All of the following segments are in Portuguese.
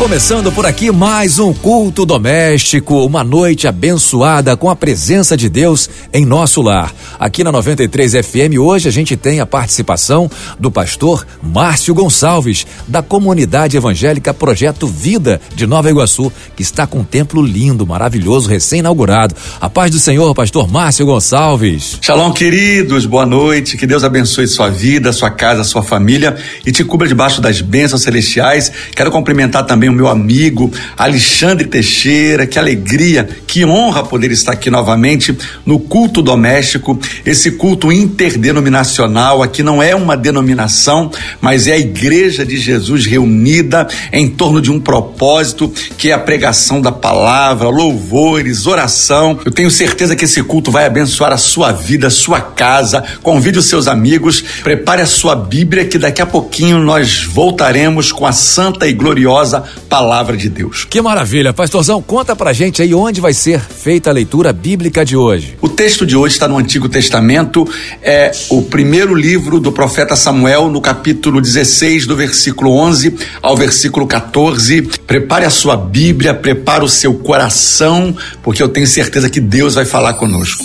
Começando por aqui mais um culto doméstico, uma noite abençoada com a presença de Deus em nosso lar. Aqui na 93 FM hoje a gente tem a participação do pastor Márcio Gonçalves, da comunidade evangélica Projeto Vida de Nova Iguaçu, que está com um templo lindo, maravilhoso, recém-inaugurado. A paz do Senhor, pastor Márcio Gonçalves. Shalom, queridos, boa noite. Que Deus abençoe sua vida, sua casa, sua família e te cubra debaixo das bênçãos celestiais. Quero cumprimentar também o meu amigo Alexandre Teixeira. Que alegria, que honra poder estar aqui novamente no culto doméstico, esse culto interdenominacional. Aqui não é uma denominação, mas é a Igreja de Jesus reunida em torno de um propósito que é a pregação da palavra, louvores, oração. Eu tenho certeza que esse culto vai abençoar a sua vida, a sua casa. Convide os seus amigos, prepare a sua Bíblia que daqui a pouquinho nós voltaremos com a santa e gloriosa palavra de Deus. Que maravilha. Pastorzão, conta pra gente aí onde vai ser feita a leitura bíblica de hoje. O texto de hoje está no Antigo Testamento, é o primeiro livro do profeta Samuel, no capítulo 16, do versículo 11 ao versículo 14. Prepare a sua Bíblia, prepare o seu coração, porque eu tenho certeza que Deus vai falar conosco.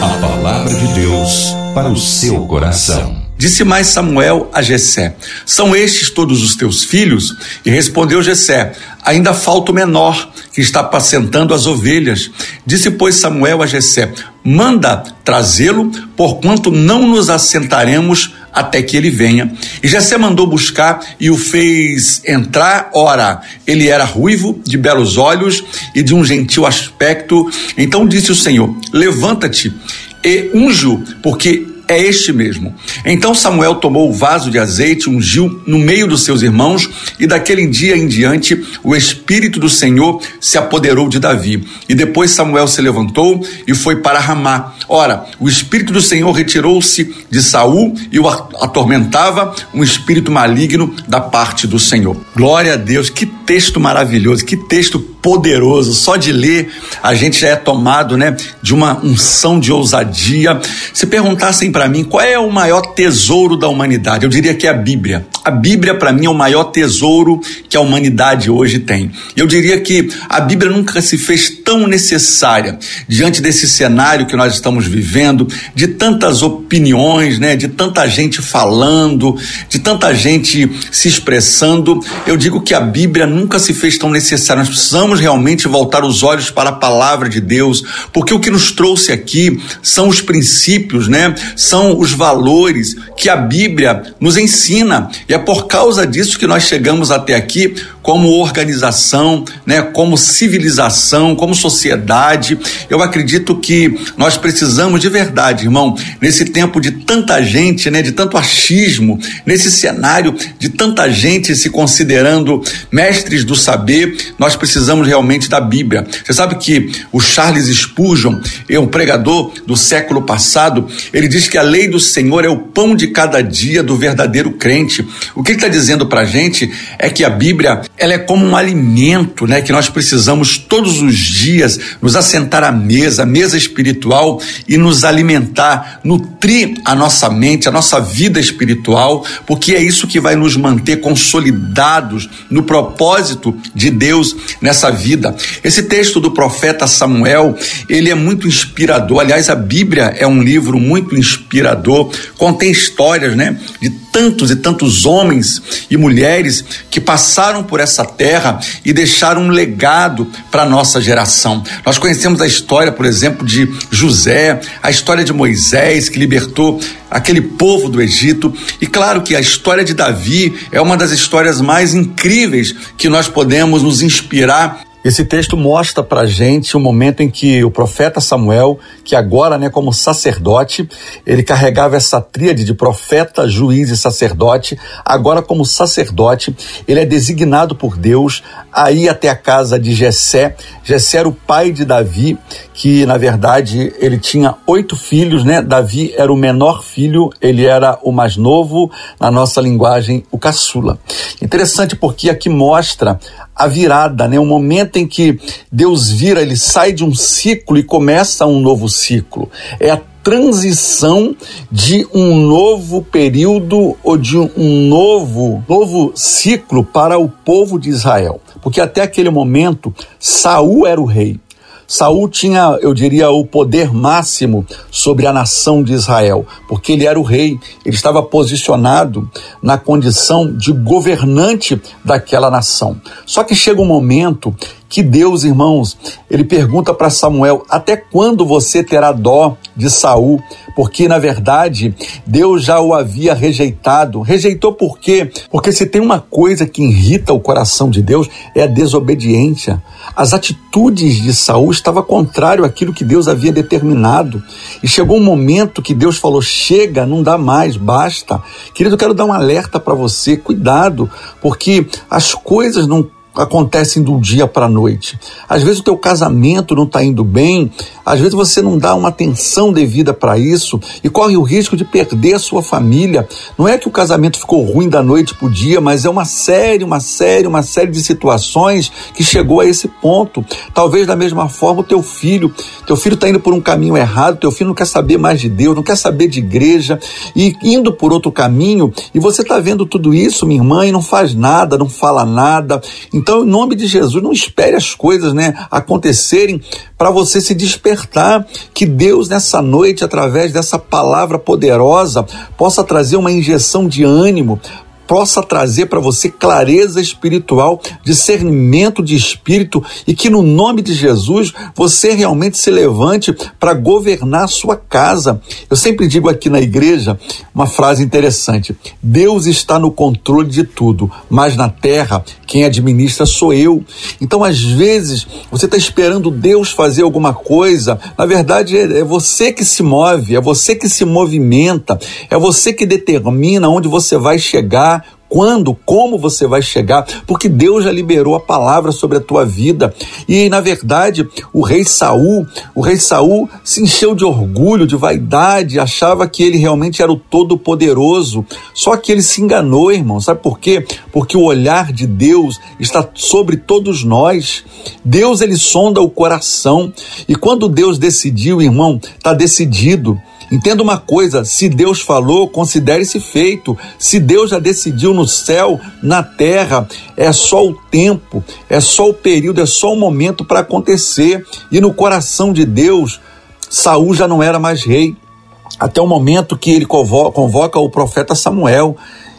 A palavra de Deus para o seu coração. Disse mais Samuel a Jessé: São estes todos os teus filhos? E respondeu Jessé: Ainda falta o menor, que está apacentando as ovelhas. Disse, pois, Samuel a Jessé: Manda trazê-lo, porquanto não nos assentaremos até que ele venha. E Jessé mandou buscar e o fez entrar. Ora, ele era ruivo, de belos olhos e de um gentil aspecto. Então disse o Senhor: Levanta-te e unge-o, porque é este mesmo. Então Samuel tomou o vaso de azeite, ungiu no meio dos seus irmãos, e daquele dia em diante o Espírito do Senhor se apoderou de Davi. E depois Samuel se levantou e foi para Ramá. Ora, o Espírito do Senhor retirou-se de Saul e o atormentava um espírito maligno da parte do Senhor. Glória a Deus, que texto maravilhoso, que texto poderoso. Só de ler a gente já é tomado, né, de uma unção de ousadia. Se perguntassem para mim qual é o maior tesouro da humanidade, eu diria que é a Bíblia. A Bíblia para mim é o maior tesouro que a humanidade hoje tem. Eu diria que a Bíblia nunca se fez tão necessária diante desse cenário que nós estamos vivendo, de tantas opiniões, né, de tanta gente falando, de tanta gente se expressando. Eu digo que a Bíblia nunca se fez tão necessária. Nós precisamos realmente voltar os olhos para a palavra de Deus, porque o que nos trouxe aqui são os princípios, né? São os valores que a Bíblia nos ensina. E é por causa disso que nós chegamos até aqui como organização, né, como civilização, como sociedade. Eu acredito que nós precisamos de verdade, irmão, nesse tempo de tanta gente, né, de tanto achismo, nesse cenário de tanta gente se considerando mestres do saber, nós precisamos realmente da Bíblia. Você sabe que o Charles Spurgeon, é um pregador do século passado, ele diz que a lei do Senhor é o pão de cada dia do verdadeiro crente. O que ele está dizendo para gente é que a Bíblia ela é como um alimento, né, que nós precisamos todos os dias nos assentar à mesa, mesa espiritual e nos alimentar, nutrir a nossa mente, a nossa vida espiritual, porque é isso que vai nos manter consolidados no propósito de Deus nessa vida. Esse texto do profeta Samuel, ele é muito inspirador. Aliás, a Bíblia é um livro muito inspirador, contém histórias, né, de tantos e tantos homens e mulheres que passaram por essa terra e deixaram um legado para a nossa geração. Nós conhecemos a história, por exemplo, de José, a história de Moisés, que libertou aquele povo do Egito. E claro que a história de Davi é uma das histórias mais incríveis que nós podemos nos inspirar esse texto mostra para gente o momento em que o profeta Samuel, que agora, né, como sacerdote, ele carregava essa tríade de profeta, juiz e sacerdote. Agora, como sacerdote, ele é designado por Deus a ir até a casa de Jessé. Jessé era o pai de Davi, que na verdade ele tinha oito filhos, né? Davi era o menor filho, ele era o mais novo, na nossa linguagem, o caçula. Interessante porque aqui mostra a virada, né? O momento em que Deus vira, ele sai de um ciclo e começa um novo ciclo. É a transição de um novo período ou de um novo novo ciclo para o povo de Israel. Porque até aquele momento Saul era o rei. Saul tinha, eu diria, o poder máximo sobre a nação de Israel, porque ele era o rei, ele estava posicionado na condição de governante daquela nação. Só que chega um momento que Deus, irmãos, ele pergunta para Samuel: "Até quando você terá dó de Saul?" Porque na verdade, Deus já o havia rejeitado. Rejeitou por quê? Porque se tem uma coisa que irrita o coração de Deus é a desobediência. As atitudes de Saul estavam contrário àquilo que Deus havia determinado. E chegou um momento que Deus falou: "Chega, não dá mais, basta". Querido, eu quero dar um alerta para você, cuidado, porque as coisas não acontecem do dia para a noite. Às vezes o teu casamento não está indo bem, às vezes você não dá uma atenção devida para isso e corre o risco de perder a sua família. Não é que o casamento ficou ruim da noite para o dia, mas é uma série, uma série, uma série de situações que chegou a esse ponto. Talvez da mesma forma o teu filho, teu filho está indo por um caminho errado, teu filho não quer saber mais de Deus, não quer saber de igreja e indo por outro caminho e você está vendo tudo isso, minha irmã, e não faz nada, não fala nada. Em nome de Jesus, não espere as coisas, né, acontecerem para você se despertar. Que Deus nessa noite, através dessa palavra poderosa, possa trazer uma injeção de ânimo, possa trazer para você clareza espiritual, discernimento de espírito e que no nome de Jesus você realmente se levante para governar a sua casa. Eu sempre digo aqui na igreja uma frase interessante: Deus está no controle de tudo, mas na terra quem administra sou eu. Então, às vezes, você está esperando Deus fazer alguma coisa, na verdade é, é você que se move, é você que se movimenta, é você que determina onde você vai chegar quando, como você vai chegar, porque Deus já liberou a palavra sobre a tua vida. E na verdade, o rei Saul, o rei Saul se encheu de orgulho, de vaidade, achava que ele realmente era o todo poderoso. Só que ele se enganou, irmão. Sabe por quê? Porque o olhar de Deus está sobre todos nós. Deus ele sonda o coração. E quando Deus decidiu, irmão, está decidido. Entenda uma coisa: se Deus falou, considere-se feito. Se Deus já decidiu no céu, na terra, é só o tempo, é só o período, é só o momento para acontecer. E no coração de Deus, Saul já não era mais rei. Até o momento que ele convoca o profeta Samuel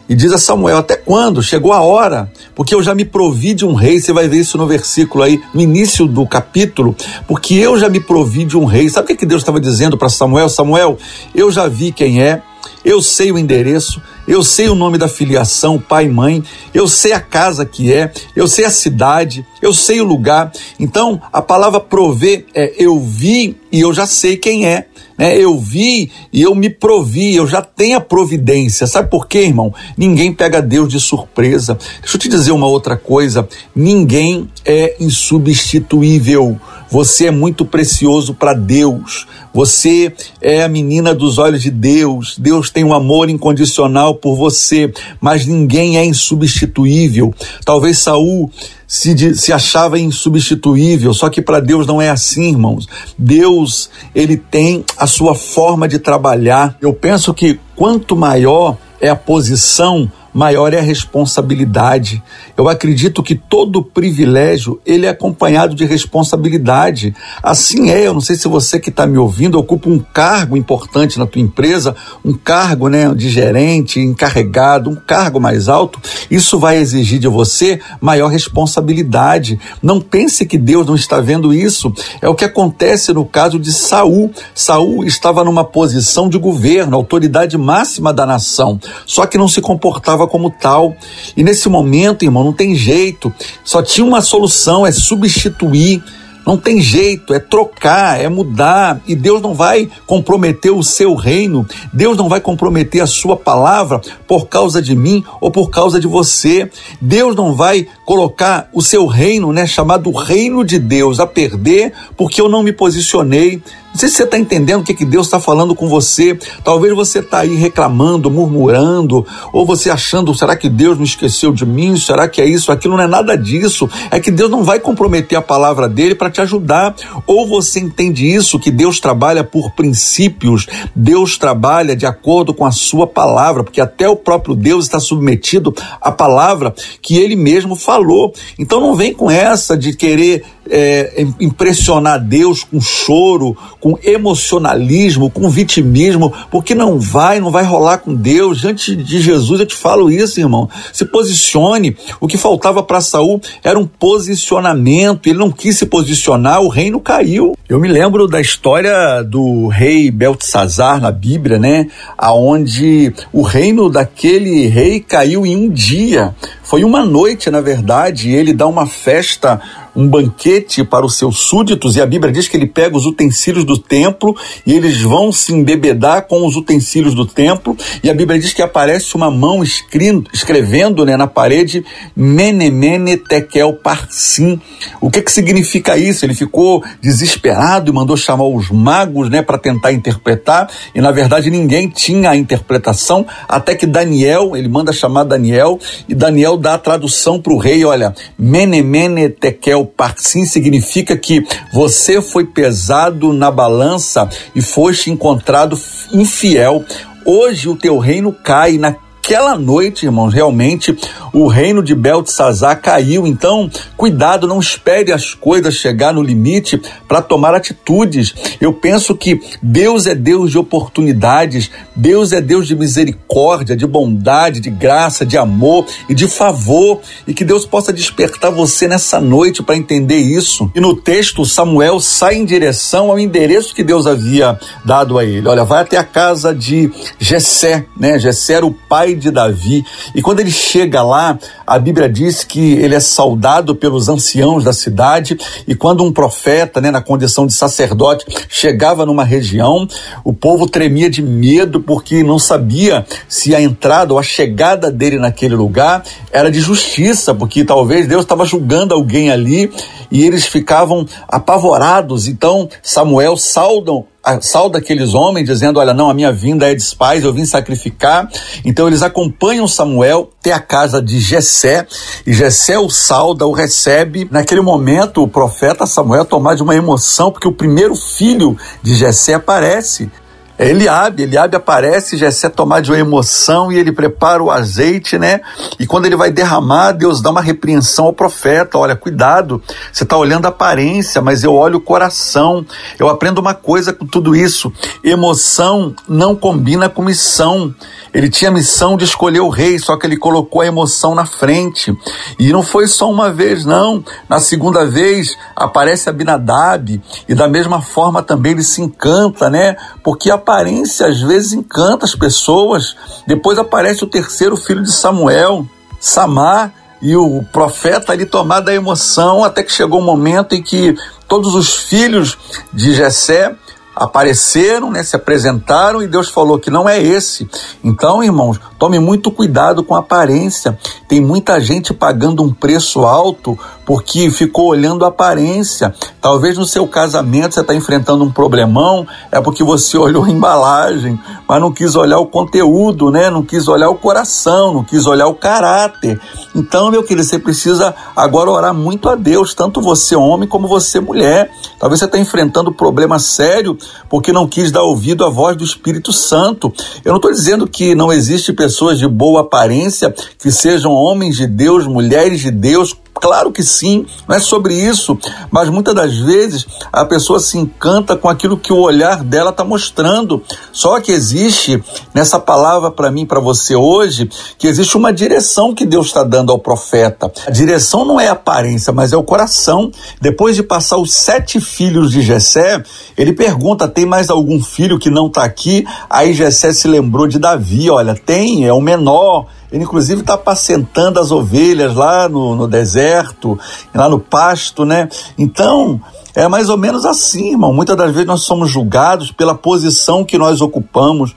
e diz a Samuel: Até quando? Chegou a hora, porque eu já me provi de um rei. Você vai ver isso no versículo aí, no início do capítulo, porque eu já me provi de um rei. Sabe o que Deus estava dizendo para Samuel? Samuel, eu já vi quem é, eu sei o endereço, eu sei o nome da filiação, pai e mãe, eu sei a casa que é, eu sei a cidade, eu sei o lugar. Então, a palavra prover é eu vi e eu já sei quem é. Né? Eu vi e eu me provi, eu já tenho a providência. Sabe por quê, irmão? Ninguém pega Deus de surpresa. Deixa eu te dizer uma outra coisa: ninguém é insubstituível. Você é muito precioso para Deus. Você é a menina dos olhos de Deus. Deus tem um amor incondicional por você, mas ninguém é insubstituível. Talvez Saul se, se achava insubstituível, só que para Deus não é assim, irmãos. Deus, ele tem a sua forma de trabalhar. Eu penso que quanto maior é a posição, maior é a responsabilidade. Eu acredito que todo privilégio ele é acompanhado de responsabilidade. Assim é. Eu não sei se você que está me ouvindo ocupa um cargo importante na tua empresa, um cargo né, de gerente, encarregado, um cargo mais alto. Isso vai exigir de você maior responsabilidade. Não pense que Deus não está vendo isso. É o que acontece no caso de Saul. Saul estava numa posição de governo, autoridade máxima da nação, só que não se comportava como tal. E nesse momento, irmão, não tem jeito. Só tinha uma solução, é substituir Não tem jeito, é trocar, é mudar. E Deus não vai comprometer o seu reino, Deus não vai comprometer a sua palavra por causa de mim ou por causa de você. Deus não vai colocar o seu reino, né, chamado reino de Deus, a perder porque eu não me posicionei. Não sei se você está entendendo o que, que Deus está falando com você. Talvez você está aí reclamando, murmurando, ou você achando, será que Deus me esqueceu de mim? Será que é isso? Aquilo não é nada disso. É que Deus não vai comprometer a palavra dele para te ajudar. Ou você entende isso, que Deus trabalha por princípios, Deus trabalha de acordo com a sua palavra, porque até o próprio Deus está submetido à palavra que ele mesmo falou. Então não vem com essa de querer é, impressionar Deus com choro, com emocionalismo, com vitimismo, porque não vai, não vai rolar com Deus. Diante de Jesus eu te falo isso, irmão. Se posicione. O que faltava para Saul era um posicionamento. Ele não quis se posicionar, o reino caiu. Eu me lembro da história do rei Beltesazar na Bíblia, né? Aonde o reino daquele rei caiu em um dia. Foi uma noite, na verdade, ele dá uma festa um banquete para os seus súditos, e a Bíblia diz que ele pega os utensílios do templo e eles vão se embebedar com os utensílios do templo, e a Bíblia diz que aparece uma mão escrindo, escrevendo né, na parede Menemene Tekel Parsim. O que, que significa isso? Ele ficou desesperado e mandou chamar os magos né, para tentar interpretar, e na verdade ninguém tinha a interpretação, até que Daniel, ele manda chamar Daniel, e Daniel dá a tradução para o rei: olha, Menemene Tekel parsim significa que você foi pesado na balança e foste encontrado infiel. Hoje o teu reino cai na naquela noite, irmãos, realmente o reino de Beltesazar caiu. Então, cuidado, não espere as coisas chegar no limite para tomar atitudes. Eu penso que Deus é Deus de oportunidades, Deus é Deus de misericórdia, de bondade, de graça, de amor e de favor, e que Deus possa despertar você nessa noite para entender isso. E no texto, Samuel sai em direção ao endereço que Deus havia dado a ele. Olha, vai até a casa de Jessé, né? Jessé era o pai de Davi. E quando ele chega lá, a Bíblia diz que ele é saudado pelos anciãos da cidade. E quando um profeta, né, na condição de sacerdote, chegava numa região, o povo tremia de medo porque não sabia se a entrada ou a chegada dele naquele lugar era de justiça, porque talvez Deus estava julgando alguém ali e eles ficavam apavorados. Então Samuel saudam salda aqueles homens dizendo: Olha, não, a minha vinda é de paz, eu vim sacrificar. Então eles acompanham Samuel até a casa de Jessé, e Jessé o salda, o recebe. Naquele momento, o profeta Samuel tomar de uma emoção, porque o primeiro filho de Jessé aparece. Eliabe, Eliabe aparece, Jessé tomar de uma emoção e ele prepara o azeite, né? E quando ele vai derramar, Deus dá uma repreensão ao profeta, olha, cuidado, você está olhando a aparência, mas eu olho o coração. Eu aprendo uma coisa com tudo isso, emoção não combina com missão. Ele tinha a missão de escolher o rei, só que ele colocou a emoção na frente. E não foi só uma vez, não. Na segunda vez aparece Abinadab e da mesma forma também ele se encanta, né? Porque a aparência às vezes encanta as pessoas. Depois aparece o terceiro filho de Samuel, Samar, e o profeta ali tomado da emoção, até que chegou um momento em que todos os filhos de Jessé apareceram, né, se apresentaram e Deus falou que não é esse. Então, irmãos, tome muito cuidado com a aparência. Tem muita gente pagando um preço alto porque ficou olhando a aparência. Talvez no seu casamento você está enfrentando um problemão, é porque você olhou a embalagem, mas não quis olhar o conteúdo, né? Não quis olhar o coração, não quis olhar o caráter. Então, meu querido, você precisa agora orar muito a Deus, tanto você homem como você mulher. Talvez você está enfrentando um problema sério porque não quis dar ouvido à voz do Espírito Santo. Eu não estou dizendo que não existe pessoas de boa aparência que sejam homens de Deus, mulheres de Deus, Claro que sim, não é sobre isso, mas muitas das vezes a pessoa se encanta com aquilo que o olhar dela está mostrando. Só que existe nessa palavra para mim, para você hoje, que existe uma direção que Deus está dando ao profeta. A direção não é a aparência, mas é o coração. Depois de passar os sete filhos de Jessé, ele pergunta: tem mais algum filho que não está aqui? Aí Jessé se lembrou de Davi. Olha, tem, é o menor Ele, inclusive, está apacentando as ovelhas lá no, no deserto, lá no pasto, né? Então, é mais ou menos assim, irmão. Muitas das vezes nós somos julgados pela posição que nós ocupamos.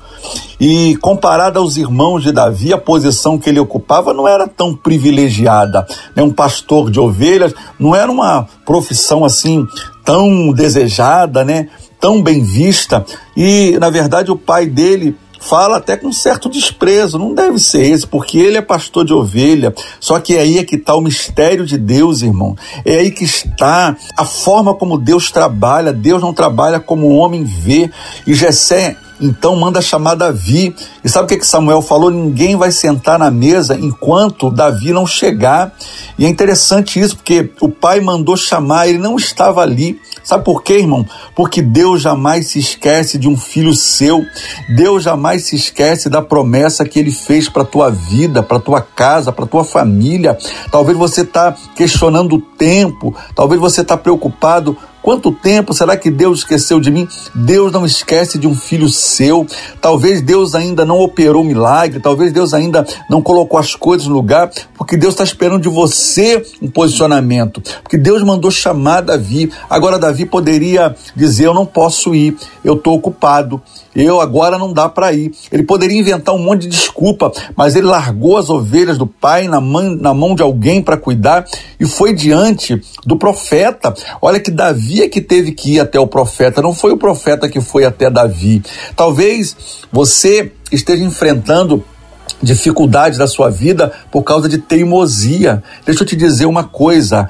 E comparado aos irmãos de Davi, a posição que ele ocupava não era tão privilegiada. Né? Um pastor de ovelhas não era uma profissão assim tão desejada, né? tão bem vista. E, na verdade, o pai dele fala até com certo desprezo, não deve ser esse, porque ele é pastor de ovelha. Só que aí é que está o mistério de Deus, irmão. É aí que está a forma como Deus trabalha. Deus não trabalha como o homem vê. E Jessé então manda chamar Davi. E sabe o que, que Samuel falou? Ninguém vai sentar na mesa enquanto Davi não chegar. E é interessante isso, porque o pai mandou chamar, ele não estava ali. Sabe por quê, irmão? Porque Deus jamais se esquece de um filho seu. Deus jamais se esquece da promessa que ele fez para tua vida, para tua casa, para tua família. Talvez você está questionando o tempo, talvez você está preocupado Quanto tempo será que Deus esqueceu de mim? Deus não esquece de um filho seu. Talvez Deus ainda não operou milagre, talvez Deus ainda não colocou as coisas no lugar, porque Deus está esperando de você um posicionamento. Porque Deus mandou chamar Davi. Agora, Davi poderia dizer: Eu não posso ir, eu estou ocupado eu agora não dá para ir. Ele poderia inventar um monte de desculpa, mas ele largou as ovelhas do pai na mão, na mão de alguém para cuidar e foi diante do profeta. Olha que Davi é que teve que ir até o profeta, não foi o profeta que foi até Davi. Talvez você esteja enfrentando dificuldades da sua vida por causa de teimosia. Deixa eu te dizer uma coisa: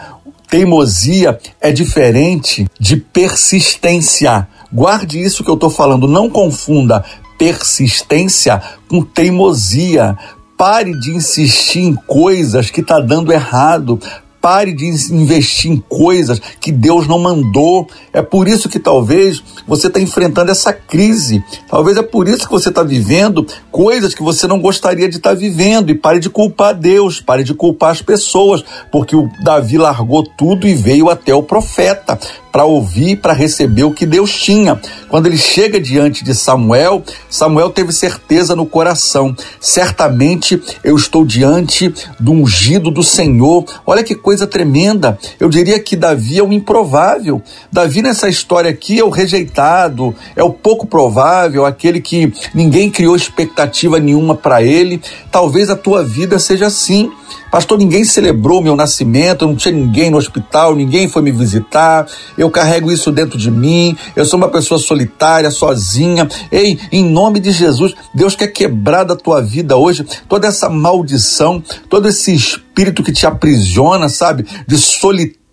teimosia é diferente de persistência. Guarde isso que eu estou falando, não confunda persistência com teimosia. Pare de insistir em coisas que está dando errado. Pare de investir em coisas que Deus não mandou. É por isso que talvez você está enfrentando essa crise. Talvez é por isso que você está vivendo coisas que você não gostaria de estar tá vivendo. E pare de culpar Deus, pare de culpar as pessoas, porque o Davi largou tudo e veio até o profeta para ouvir, para receber o que Deus tinha. Quando ele chega diante de Samuel, Samuel teve certeza no coração: certamente eu estou diante do ungido do Senhor. Olha que coisa tremenda. Eu diria que Davi é o improvável. Davi, nessa história aqui, é o rejeitado, é o pouco provável, aquele que ninguém criou expectativa nenhuma para ele. Talvez a tua vida seja assim. Pastor, ninguém celebrou meu nascimento, não tinha ninguém no hospital, ninguém foi me visitar. Eu carrego isso dentro de mim. Eu sou uma pessoa solitária, sozinha. Ei, em nome de Jesus, Deus quer quebrar da tua vida hoje toda essa maldição, todo esse espírito que te aprisiona, sabe? De solidão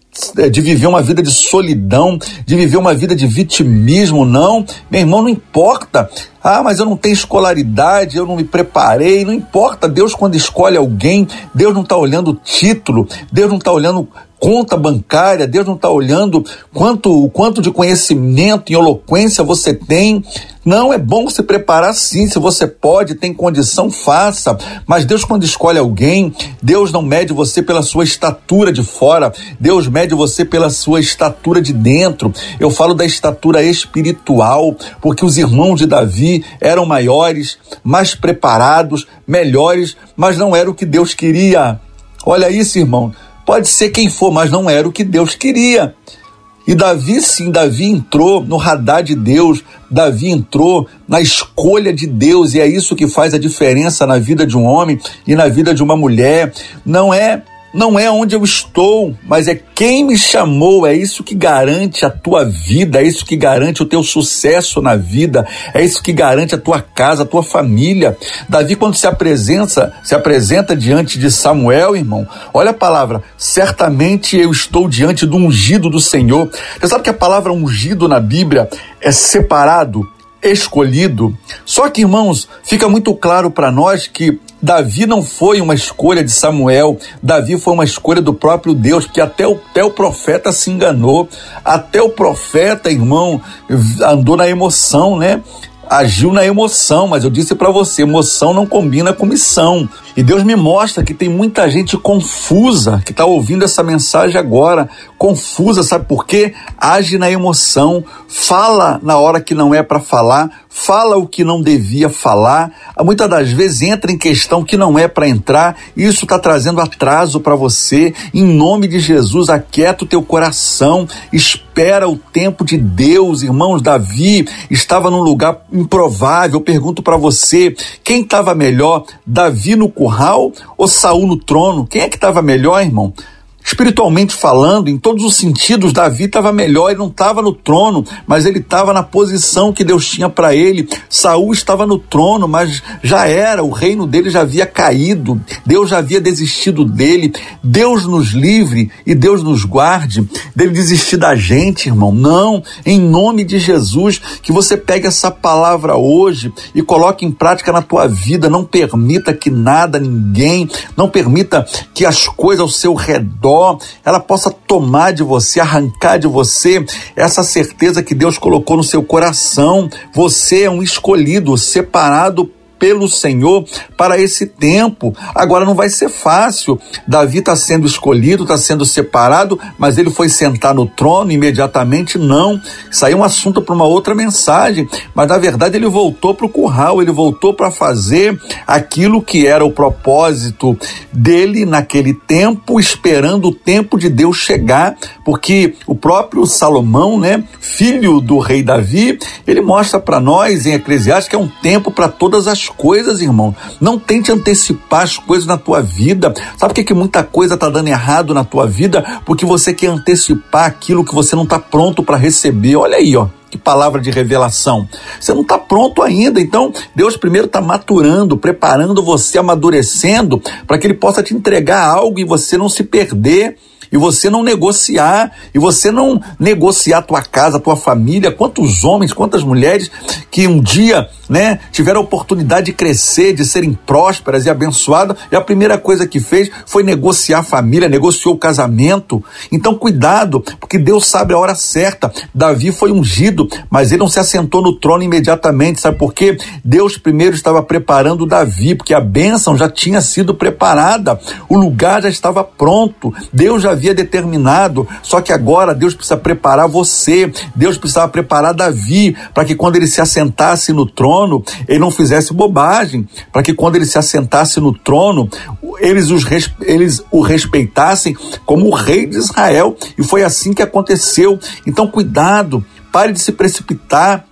de viver uma vida de solidão, de viver uma vida de vitimismo, não. Meu irmão, não importa. Ah, mas eu não tenho escolaridade, eu não me preparei. Não importa. Deus, quando escolhe alguém, Deus não está olhando o título, Deus não está olhando conta bancária, Deus não está olhando quanto, quanto de conhecimento e eloquência você tem. Não, é bom se preparar sim, se você pode, tem condição, faça. Mas Deus, quando escolhe alguém, Deus não mede você pela sua estatura de fora, Deus mede você pela sua estatura de dentro. Eu falo da estatura espiritual, porque os irmãos de Davi eram maiores, mais preparados, melhores, mas não era o que Deus queria. Olha isso, irmão. Pode ser quem for, mas não era o que Deus queria. E Davi, sim, Davi entrou no radar de Deus, Davi entrou na escolha de Deus, e é isso que faz a diferença na vida de um homem e na vida de uma mulher. Não é não é onde eu estou, mas é quem me chamou. É isso que garante a tua vida, é isso que garante o teu sucesso na vida, é isso que garante a tua casa, a tua família. Davi, quando se apresenta, se apresenta diante de Samuel, irmão, olha a palavra: certamente eu estou diante do ungido do Senhor. Você sabe que a palavra ungido na Bíblia é separado, escolhido. Só que, irmãos, fica muito claro para nós que Davi não foi uma escolha de Samuel, Davi foi uma escolha do próprio Deus, porque até o, até o profeta se enganou, até o profeta, irmão, andou na emoção, né? Agiu na emoção, mas eu disse para você, emoção não combina com missão. E Deus me mostra que tem muita gente confusa que está ouvindo essa mensagem agora, confusa, sabe por quê? Age na emoção, fala na hora que não é para falar, fala o que não devia falar, muitas das vezes entra em questão que não é para entrar, isso está trazendo atraso para você. Em nome de Jesus, aquieta o teu coração, o tempo de Deus, irmãos. Davi estava num lugar improvável. Eu pergunto para você, quem estava melhor, Davi no curral ou Saul no trono? Quem é que estava melhor, irmão? Espiritualmente falando, em todos os sentidos, Davi estava melhor, ele não estava no trono, mas ele estava na posição que Deus tinha para ele. Saul estava no trono, mas já era, o reino dele já havia caído, Deus já havia desistido dele. Deus nos livre e Deus nos guarde dele desistir da gente, irmão. Não, em nome de Jesus, que você pegue essa palavra hoje e coloque em prática na tua vida. Não permita que nada, ninguém, não permita que as coisas ao seu redor ela possa tomar de você, arrancar de você essa certeza que Deus colocou no seu coração. Você é um escolhido, separado pelo Senhor para esse tempo. Agora não vai ser fácil. Davi está sendo escolhido, está sendo separado, mas ele foi sentar no trono imediatamente? Não. Isso aí é um assunto para uma outra mensagem. Mas na verdade ele voltou para o curral, ele voltou para fazer aquilo que era o propósito dele naquele tempo, esperando o tempo de Deus chegar, porque o próprio Salomão, né, filho do rei Davi, ele mostra para nós em Eclesiastes que é um tempo para todas as coisas, irmão. Não tente antecipar as coisas na tua vida. Sabe por que, que muita coisa está dando errado na tua vida? Porque você quer antecipar aquilo que você não está pronto para receber. Olha aí, ó. Que palavra de revelação. Você não está pronto ainda, então Deus primeiro está maturando, preparando você, amadurecendo, para que Ele possa te entregar algo e você não se perder e você não negociar, e você não negociar tua casa, tua família, quantos homens, quantas mulheres que um dia, né, tiveram a oportunidade de crescer, de serem prósperas e abençoadas, e a primeira coisa que fez foi negociar a família, negociou o casamento. Então cuidado, porque Deus sabe a hora certa. Davi foi ungido, mas ele não se assentou no trono imediatamente, sabe por quê? Deus primeiro estava preparando Davi, porque a bênção já tinha sido preparada, o lugar já estava pronto, Deus já havia havia determinado. Só que agora Deus precisa preparar você. Deus precisava preparar Davi para que quando ele se assentasse no trono, ele não fizesse bobagem. Para que quando ele se assentasse no trono, eles, os, eles o respeitassem como o rei de Israel. E foi assim que aconteceu. Então, cuidado, pare de se precipitar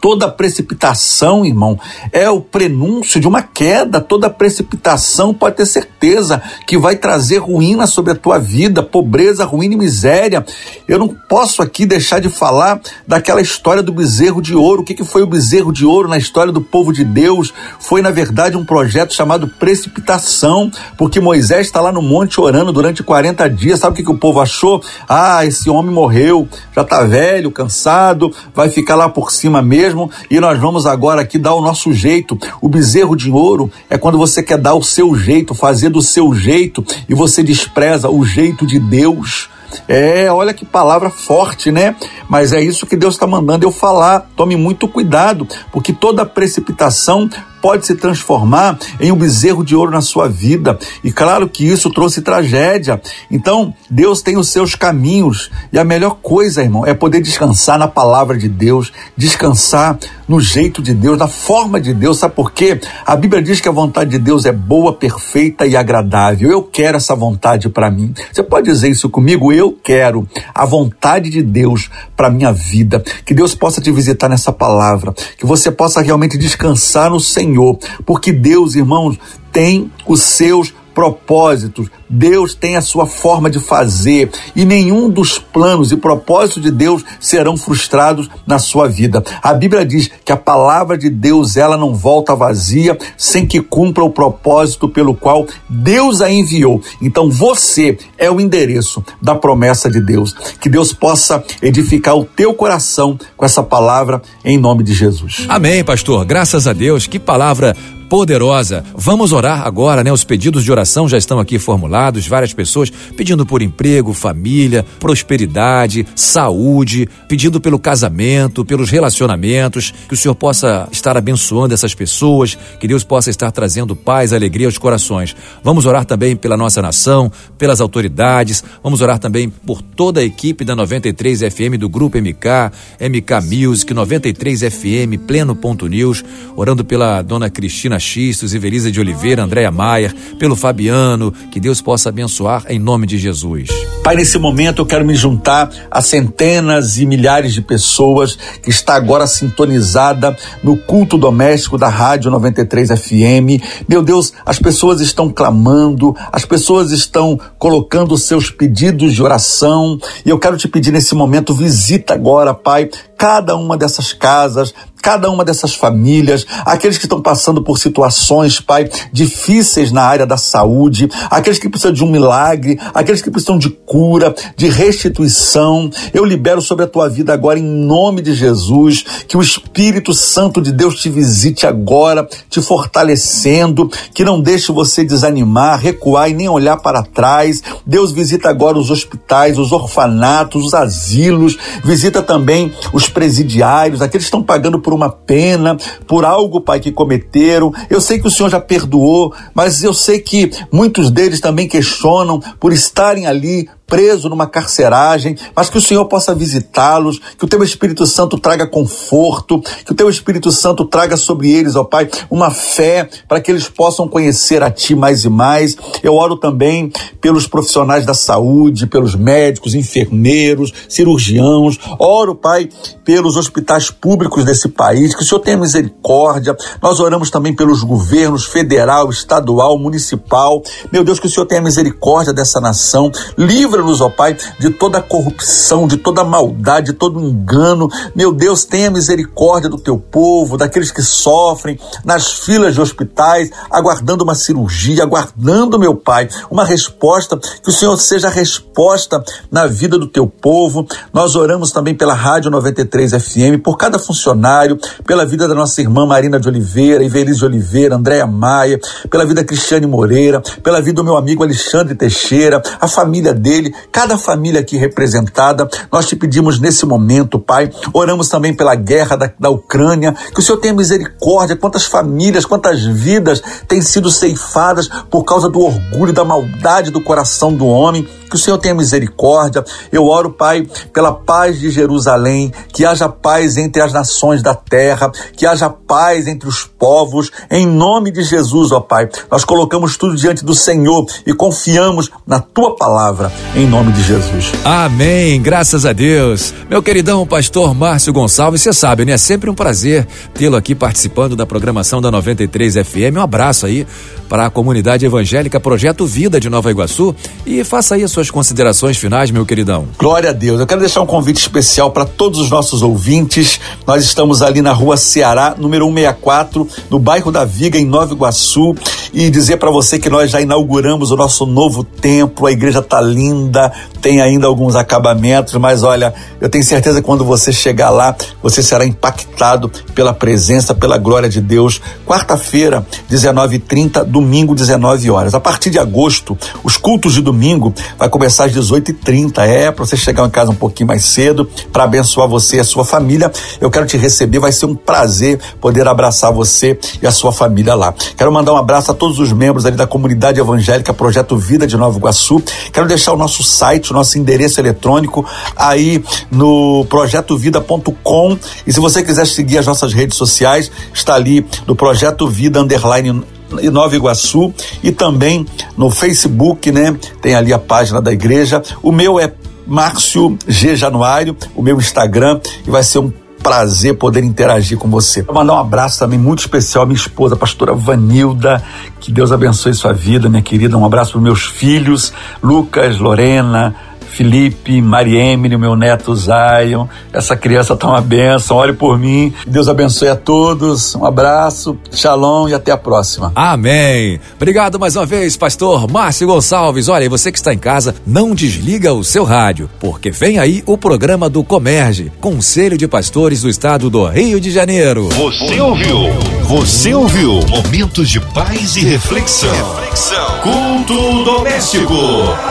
Toda precipitação, irmão, é o prenúncio de uma queda. Toda precipitação pode ter certeza que vai trazer ruína sobre a tua vida, pobreza, ruína e miséria. Eu não posso aqui deixar de falar daquela história do bezerro de ouro. O que, que foi o bezerro de ouro na história do povo de Deus? Foi, na verdade, um projeto chamado precipitação, porque Moisés está lá no monte orando durante 40 dias. Sabe o que, que o povo achou? Ah, esse homem morreu, já está velho, cansado, vai ficar lá por cima mesmo mesmo e nós vamos agora aqui dar o nosso jeito. O bezerro de ouro é quando você quer dar o seu jeito, fazer do seu jeito e você despreza o jeito de Deus. É, olha que palavra forte, né? Mas é isso que Deus está mandando eu falar. Tome muito cuidado, porque toda precipitação pode se transformar em um bezerro de ouro na sua vida. E claro que isso trouxe tragédia. Então, Deus tem os seus caminhos. E a melhor coisa, irmão, é poder descansar na palavra de Deus, descansar no jeito de Deus, na forma de Deus. Sabe por quê? A Bíblia diz que a vontade de Deus é boa, perfeita e agradável. Eu quero essa vontade para mim. Você pode dizer isso comigo? Eu quero a vontade de Deus para minha vida. Que Deus possa te visitar nessa palavra, que você possa realmente descansar no Senhor Senhor, porque Deus, irmãos, tem os seus propósitos, Deus tem a sua forma de fazer e nenhum dos planos e propósitos de Deus serão frustrados na sua vida. A Bíblia diz que a palavra de Deus ela não volta vazia sem que cumpra o propósito pelo qual Deus a enviou. Então você é o endereço da promessa de Deus. Que Deus possa edificar o teu coração com essa palavra em nome de Jesus. Amém, pastor. Graças a Deus. Que palavra poderosa. Vamos orar agora, né? Os pedidos de oração já estão aqui formulados, várias pessoas pedindo por emprego, família, prosperidade, saúde, pedindo pelo casamento, pelos relacionamentos, que o Senhor possa estar abençoando essas pessoas, que Deus possa estar trazendo paz, alegria aos corações. Vamos orar também pela nossa nação, pelas autoridades, vamos orar também por toda a equipe da 93 FM do Grupo MK, MK Music, 93 FM, Pleno Ponto News, orando pela dona Cristina Xistos, Ivelisa de Oliveira, Andréa Maier, pelo Fabiano, que Deus possa abençoar em nome de Jesus. Pai, nesse momento eu quero me juntar a centenas e milhares de pessoas que está agora sintonizada no culto doméstico da Rádio 93 FM. Meu Deus, as pessoas estão clamando, as pessoas estão colocando seus pedidos de oração, e eu quero te pedir nesse momento, visita agora, Pai, cada uma dessas casas, cada uma dessas famílias, aqueles que estão passando por situações, Pai, difíceis na área da saúde, aqueles que precisam de um milagre, aqueles que precisam de cura, de restituição. Eu libero sobre a tua vida agora, em nome de Jesus, que o Espírito Santo de Deus te visite agora, te fortalecendo, que não deixe você desanimar, recuar e nem olhar para trás. Deus visita agora os hospitais, os orfanatos, os asilos, visita também os presidiários, aqueles que estão pagando por uma pena, por algo, Pai, que cometeram. Eu sei que o Senhor já perdoou, mas eu sei que muitos deles também questionam por estarem ali preso numa carceragem, mas que o Senhor possa visitá-los, que o teu Espírito Santo traga conforto, que o teu Espírito Santo traga sobre eles, ó Pai, uma fé para que eles possam conhecer a Ti mais e mais. Eu oro também pelos profissionais da saúde, pelos médicos, enfermeiros, cirurgiãos. Oro, Pai, pelos hospitais públicos desse país, que o Senhor tenha misericórdia. Nós oramos também pelos governos federal, estadual, municipal. Meu Deus, que o Senhor tenha misericórdia dessa nação. Livra Livra-nos, ó Pai, de toda corrupção, de toda maldade, de todo engano. Meu Deus, tenha misericórdia do teu povo, daqueles que sofrem nas filas de hospitais, aguardando uma cirurgia, aguardando, meu Pai, uma resposta, que o Senhor seja a resposta na vida do teu povo. Nós oramos também pela Rádio 93 FM, por cada funcionário, pela vida da nossa irmã Marina de Oliveira, Ivelise de Oliveira, Andréa Maia, pela vida Cristiane Moreira, pela vida do meu amigo Alexandre Teixeira, a família dele, cada família aqui representada. Nós te pedimos nesse momento, Pai. Oramos também pela guerra da, da Ucrânia, que o Senhor tenha misericórdia. Quantas famílias, quantas vidas têm sido ceifadas por causa do orgulho, da maldade do coração do homem. Que o Senhor tenha misericórdia. Eu oro, Pai, pela paz de Jerusalém, que haja paz entre as nações da terra, que haja paz entre os povos. Em nome de Jesus, ó Pai, nós colocamos tudo diante do Senhor e confiamos na tua palavra. Em nome de Jesus. Amém. Graças a Deus. Meu queridão pastor Márcio Gonçalves, você sabe, né? É sempre um prazer tê-lo aqui participando da programação da 93 FM. Um abraço aí para a comunidade evangélica Projeto Vida de Nova Iguaçu e faça aí as suas considerações finais, meu queridão. Glória a Deus. Eu quero deixar um convite especial para todos os nossos ouvintes. Nós estamos ali na rua Ceará, número 164, no bairro da Viga, em Nova Iguaçu, e dizer para você que nós já inauguramos o nosso novo templo. A igreja tá linda, tem ainda alguns acabamentos, mas olha, eu tenho certeza que quando você chegar lá, você será impactado pela presença, pela glória de Deus. Quarta-feira, 19h30, do domingo, 19 horas. A partir de agosto, os cultos de domingo vai começar às 18h30. É, para você chegar em casa um pouquinho mais cedo, para abençoar você e a sua família. Eu quero te receber, vai ser um prazer poder abraçar você e a sua família lá. Quero mandar um abraço a todos os membros ali da comunidade evangélica Projeto Vida de Nova Iguaçu. Quero deixar o nosso site, o nosso endereço eletrônico aí no projetovida.com. E se você quiser seguir as nossas redes sociais, está ali no Projeto Vida Underline Nova Iguaçu e também no Facebook, né? Tem ali a página da igreja. O meu é Márcio G Januário, o meu Instagram, e vai ser um prazer poder interagir com você. Vou mandar um abraço também muito especial à minha esposa, a pastora Vanilda. Que Deus abençoe sua vida, minha querida. Um abraço para meus filhos, Lucas, Lorena, Felipe, Mariemine, meu neto Zion. Essa criança tá uma benção. Ore por mim. Deus abençoe a todos. Um abraço, shalom e até a próxima. Amém. Obrigado mais uma vez, pastor Márcio Gonçalves. Olha, e você que está em casa, não desliga o seu rádio, porque vem aí o programa do Comerge, Conselho de Pastores do Estado do Rio de Janeiro. Você ouviu? Você ouviu? Momentos de paz e reflexão. reflexão. Culto doméstico.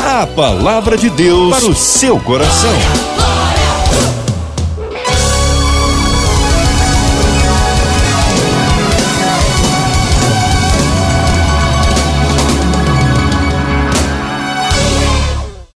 A palavra de Deus para o seu coração.